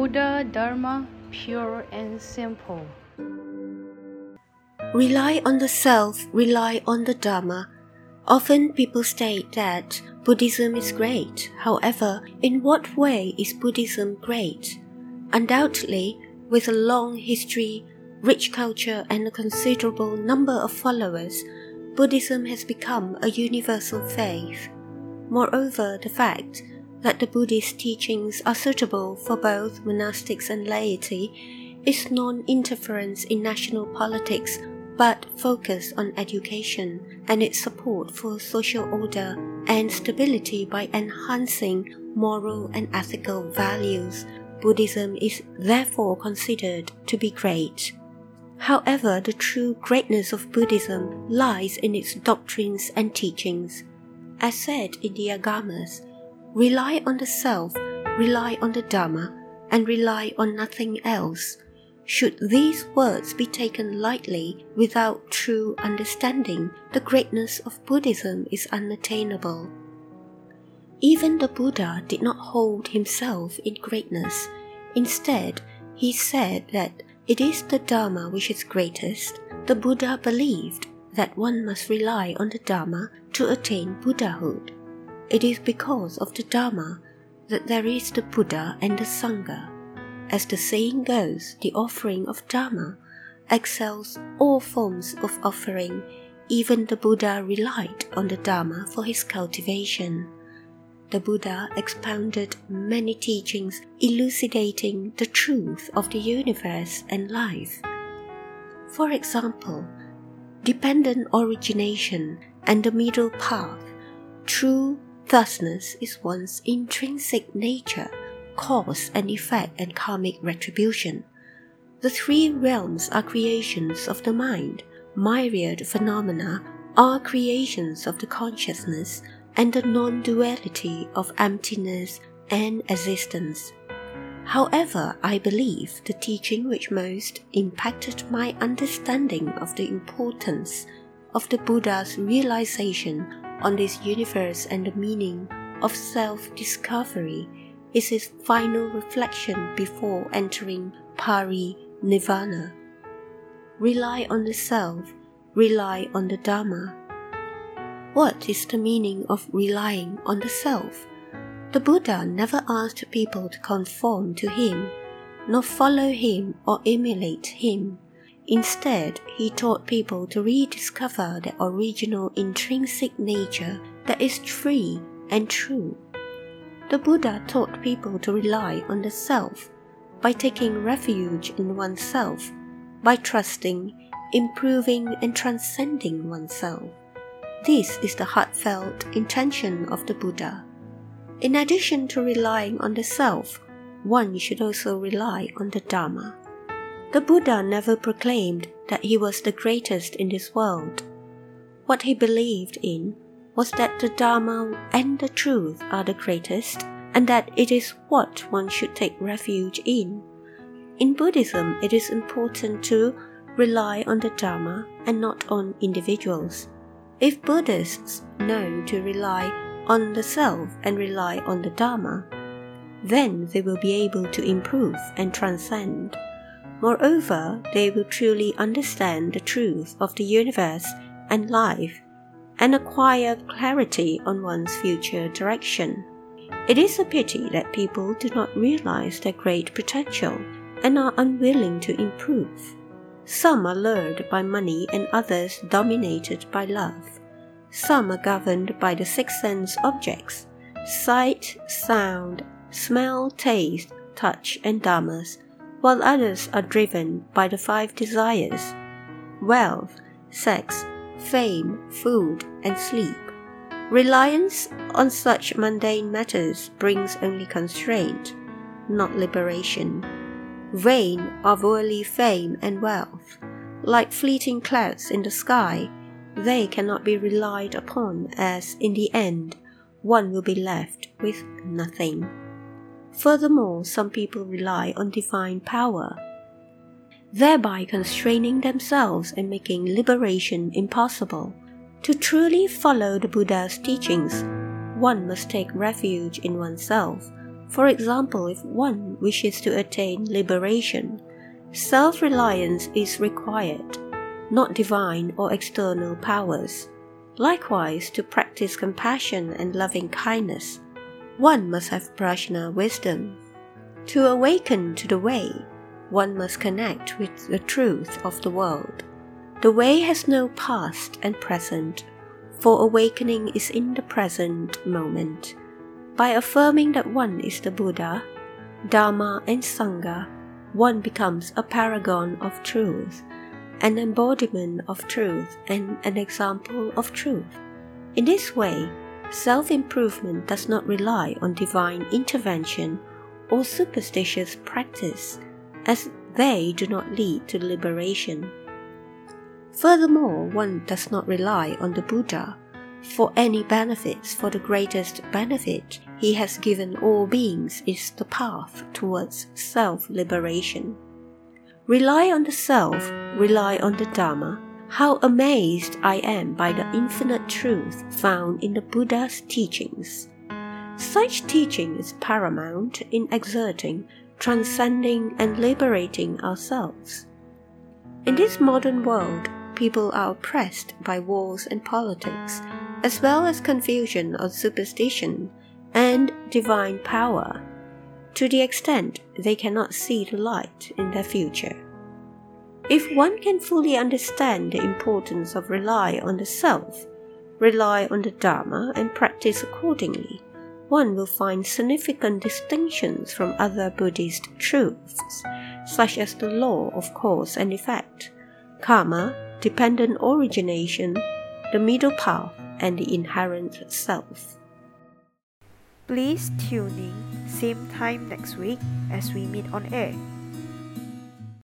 Buddha Dharma pure and simple. Rely on the self, rely on the Dharma. Often people state that Buddhism is great. However, in what way is Buddhism great? Undoubtedly, with a long history, rich culture, and a considerable number of followers, Buddhism has become a universal faith. Moreover, the fact that the Buddhist teachings are suitable for both monastics and laity is non interference in national politics but focus on education and its support for social order and stability by enhancing moral and ethical values. Buddhism is therefore considered to be great. However, the true greatness of Buddhism lies in its doctrines and teachings. As said in the Agamas, rely on the self, rely on the Dharma, and rely on nothing else. Should these words be taken lightly without true understanding, the greatness of Buddhism is unattainable. Even the Buddha did not hold himself in greatness. Instead, he said that it is the Dharma which is greatest. The Buddha believed that one must rely on the Dharma to attain Buddhahood. It is because of the Dharma that there is the Buddha and the Sangha. As the saying goes, the offering of Dharma excels all forms of offering. Even the Buddha relied on the Dharma for his cultivation. The Buddha expounded many teachings elucidating the truth of the universe and life. For example, dependent origination and the middle path, true thusness is one's intrinsic nature, cause and effect, and karmic retribution. The three realms are creations of the mind, myriad phenomena are creations of the consciousness, and the non duality of emptiness and existence. However, I believe the teaching which most impacted my understanding of the importance of the Buddha's realization on this universe and the meaning of self discovery is his final reflection before entering Pari Nirvana. Rely on the self, rely on the Dharma. What is the meaning of relying on the self? The Buddha never asked people to conform to him, nor follow him or emulate him. Instead, he taught people to rediscover their original intrinsic nature that is free and true. The Buddha taught people to rely on the self by taking refuge in oneself, by trusting, improving, and transcending oneself. This is the heartfelt intention of the Buddha. In addition to relying on the self, one should also rely on the Dharma. The Buddha never proclaimed that he was the greatest in this world. What he believed in was that the Dharma and the truth are the greatest, and that it is what one should take refuge in. In Buddhism, it is important to rely on the Dharma and not on individuals. If Buddhists know to rely on the self and rely on the Dharma, then they will be able to improve and transcend. Moreover, they will truly understand the truth of the universe and life and acquire clarity on one's future direction. It is a pity that people do not realize their great potential and are unwilling to improve. Some are lured by money and others dominated by love. Some are governed by the six sense objects sight, sound, smell, taste, touch, and dharmas, while others are driven by the five desires wealth, sex, fame, food, and sleep. Reliance on such mundane matters brings only constraint, not liberation. Vain of worldly fame and wealth, like fleeting clouds in the sky, they cannot be relied upon, as in the end, one will be left with nothing. Furthermore, some people rely on divine power, thereby constraining themselves and making liberation impossible. To truly follow the Buddha's teachings, one must take refuge in oneself, For example, if one wishes to attain liberation, self reliance is required, not divine or external powers. Likewise, to practice compassion and loving kindness, one must have prajna wisdom. To awaken to the way, one must connect with the truth of the world. The way has no past and present, for awakening is in the present moment. By affirming that one is the Buddha, Dharma, and Sangha, one becomes a paragon of truth, an embodiment of truth, and an example of truth. In this way, self improvement does not rely on divine intervention or superstitious practice, as they do not lead to liberation. Furthermore, one does not rely on the Buddha for any benefits, for the greatest benefit he has given all beings is the path towards self liberation. Rely on the self, rely on the Dharma. How amazed I am by the infinite truth found in the Buddha's teachings. Such teaching is paramount in exerting, transcending, and liberating ourselves. In this modern world, people are oppressed by wars and politics, as well as confusion or superstition and divine power, to the extent they cannot see the light in their future. If one can fully understand the importance of rely on the self, rely on the Dharma, and practice accordingly, one will find significant distinctions from other Buddhist truths, such as the law of cause and effect, karma, dependent origination, the middle path, and the inherent self. Please tune in same time next week as we meet on air.